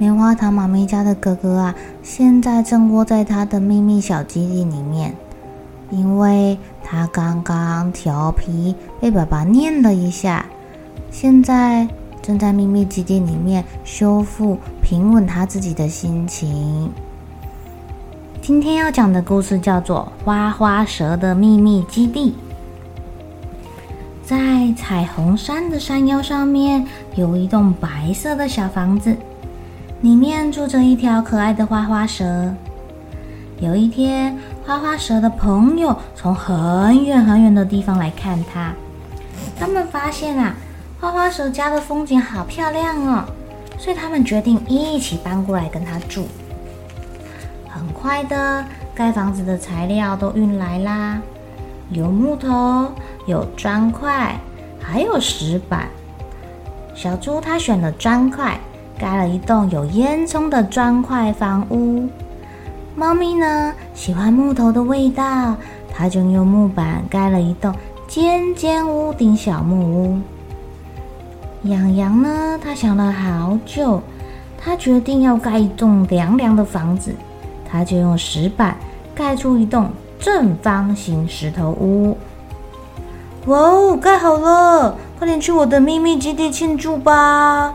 棉花糖妈咪家的哥哥啊，现在正窝在他的秘密小基地里面，因为他刚刚调皮被爸爸念了一下，现在正在秘密基地里面修复平稳他自己的心情。今天要讲的故事叫做《花花蛇的秘密基地》。在彩虹山的山腰上面，有一栋白色的小房子。里面住着一条可爱的花花蛇。有一天，花花蛇的朋友从很远很远的地方来看它，他们发现啊，花花蛇家的风景好漂亮哦，所以他们决定一起搬过来跟它住。很快的，盖房子的材料都运来啦，有木头，有砖块，还有石板。小猪它选了砖块。盖了一栋有烟囱的砖块房屋。猫咪呢，喜欢木头的味道，它就用木板盖了一栋尖尖屋顶小木屋。养羊呢，它想了好久，它决定要盖一栋凉凉的房子，它就用石板盖出一栋正方形石头屋。哇哦，盖好了！快点去我的秘密基地庆祝吧！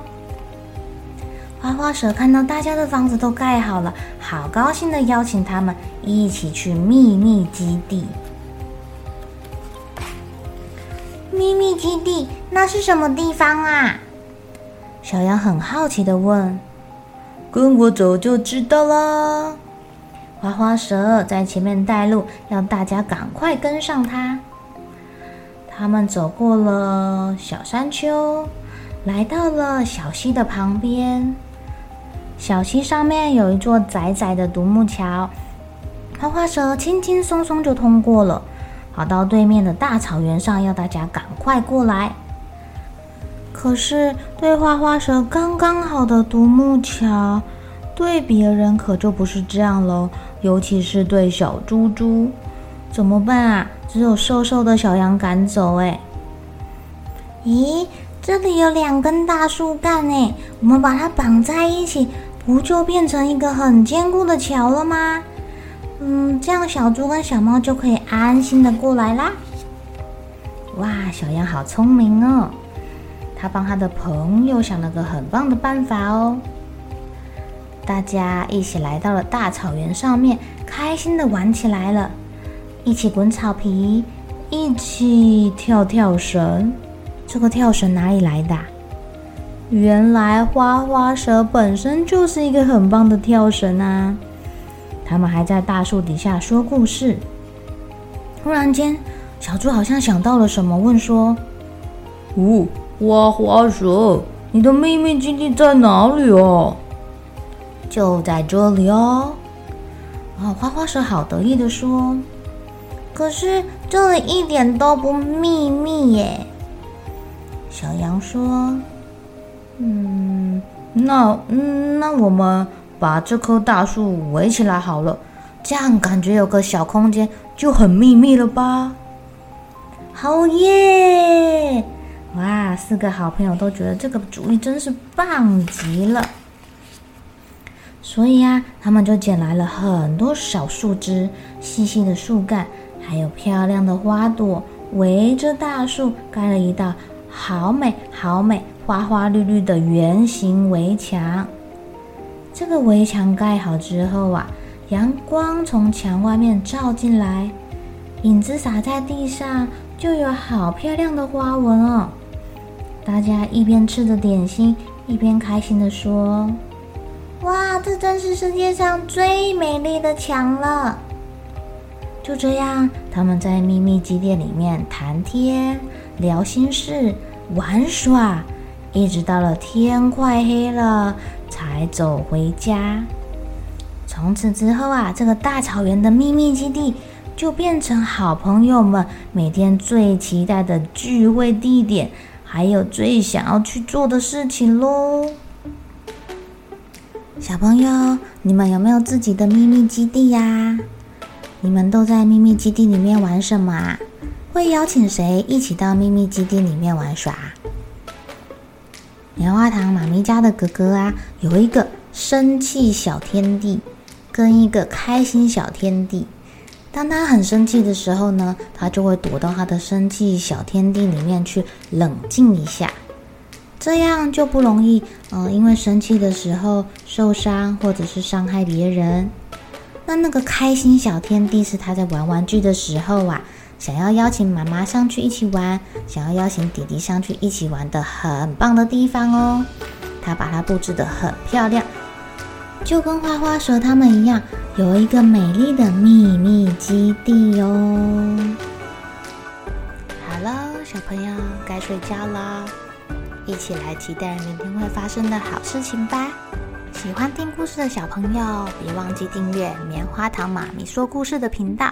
花花蛇看到大家的房子都盖好了，好高兴的邀请他们一起去秘密基地。秘密基地那是什么地方啊？小羊很好奇的问。跟我走就知道了。花花蛇在前面带路，要大家赶快跟上它。他们走过了小山丘，来到了小溪的旁边。小溪上面有一座窄窄的独木桥，花花蛇轻轻松松就通过了，跑到对面的大草原上，要大家赶快过来。可是对花花蛇刚刚好的独木桥，对别人可就不是这样喽，尤其是对小猪猪，怎么办啊？只有瘦瘦的小羊赶走哎。咦？这里有两根大树干诶，我们把它绑在一起，不就变成一个很坚固的桥了吗？嗯，这样小猪跟小猫就可以安心的过来啦。哇，小羊好聪明哦，他帮他的朋友想了个很棒的办法哦。大家一起来到了大草原上面，开心的玩起来了，一起滚草皮，一起跳跳绳。这个跳绳哪里来的？原来花花蛇本身就是一个很棒的跳绳啊！他们还在大树底下说故事。突然间，小猪好像想到了什么，问说：“哦，花花蛇，你的秘密基地在哪里哦？”“就在这里哦。”哦，花花蛇好得意的说：“可是这里一点都不秘密耶。”小羊说：“嗯，那嗯，那我们把这棵大树围起来好了，这样感觉有个小空间就很秘密了吧？”好耶！哇，四个好朋友都觉得这个主意真是棒极了。所以呀，他们就捡来了很多小树枝、细细的树干，还有漂亮的花朵，围着大树盖了一道。好美，好美，花花绿绿的圆形围墙。这个围墙盖好之后啊，阳光从墙外面照进来，影子洒在地上，就有好漂亮的花纹哦。大家一边吃着点心，一边开心地说：“哇，这真是世界上最美丽的墙了！”就这样，他们在秘密基地里面谈天、聊心事、玩耍，一直到了天快黑了才走回家。从此之后啊，这个大草原的秘密基地就变成好朋友们每天最期待的聚会地点，还有最想要去做的事情喽。小朋友，你们有没有自己的秘密基地呀？你们都在秘密基地里面玩什么啊？会邀请谁一起到秘密基地里面玩耍？棉花糖妈咪家的哥哥啊，有一个生气小天地。跟一个开心小天地，当他很生气的时候呢，他就会躲到他的生气小天地里面去冷静一下，这样就不容易，呃，因为生气的时候受伤或者是伤害别人。那那个开心小天地是他在玩玩具的时候啊，想要邀请妈妈上去一起玩，想要邀请弟弟上去一起玩的很棒的地方哦。他把它布置得很漂亮。就跟花花蛇他们一样，有一个美丽的秘密基地哦。好了，小朋友该睡觉了，一起来期待明天会发生的好事情吧。喜欢听故事的小朋友，别忘记订阅棉花糖妈咪说故事的频道。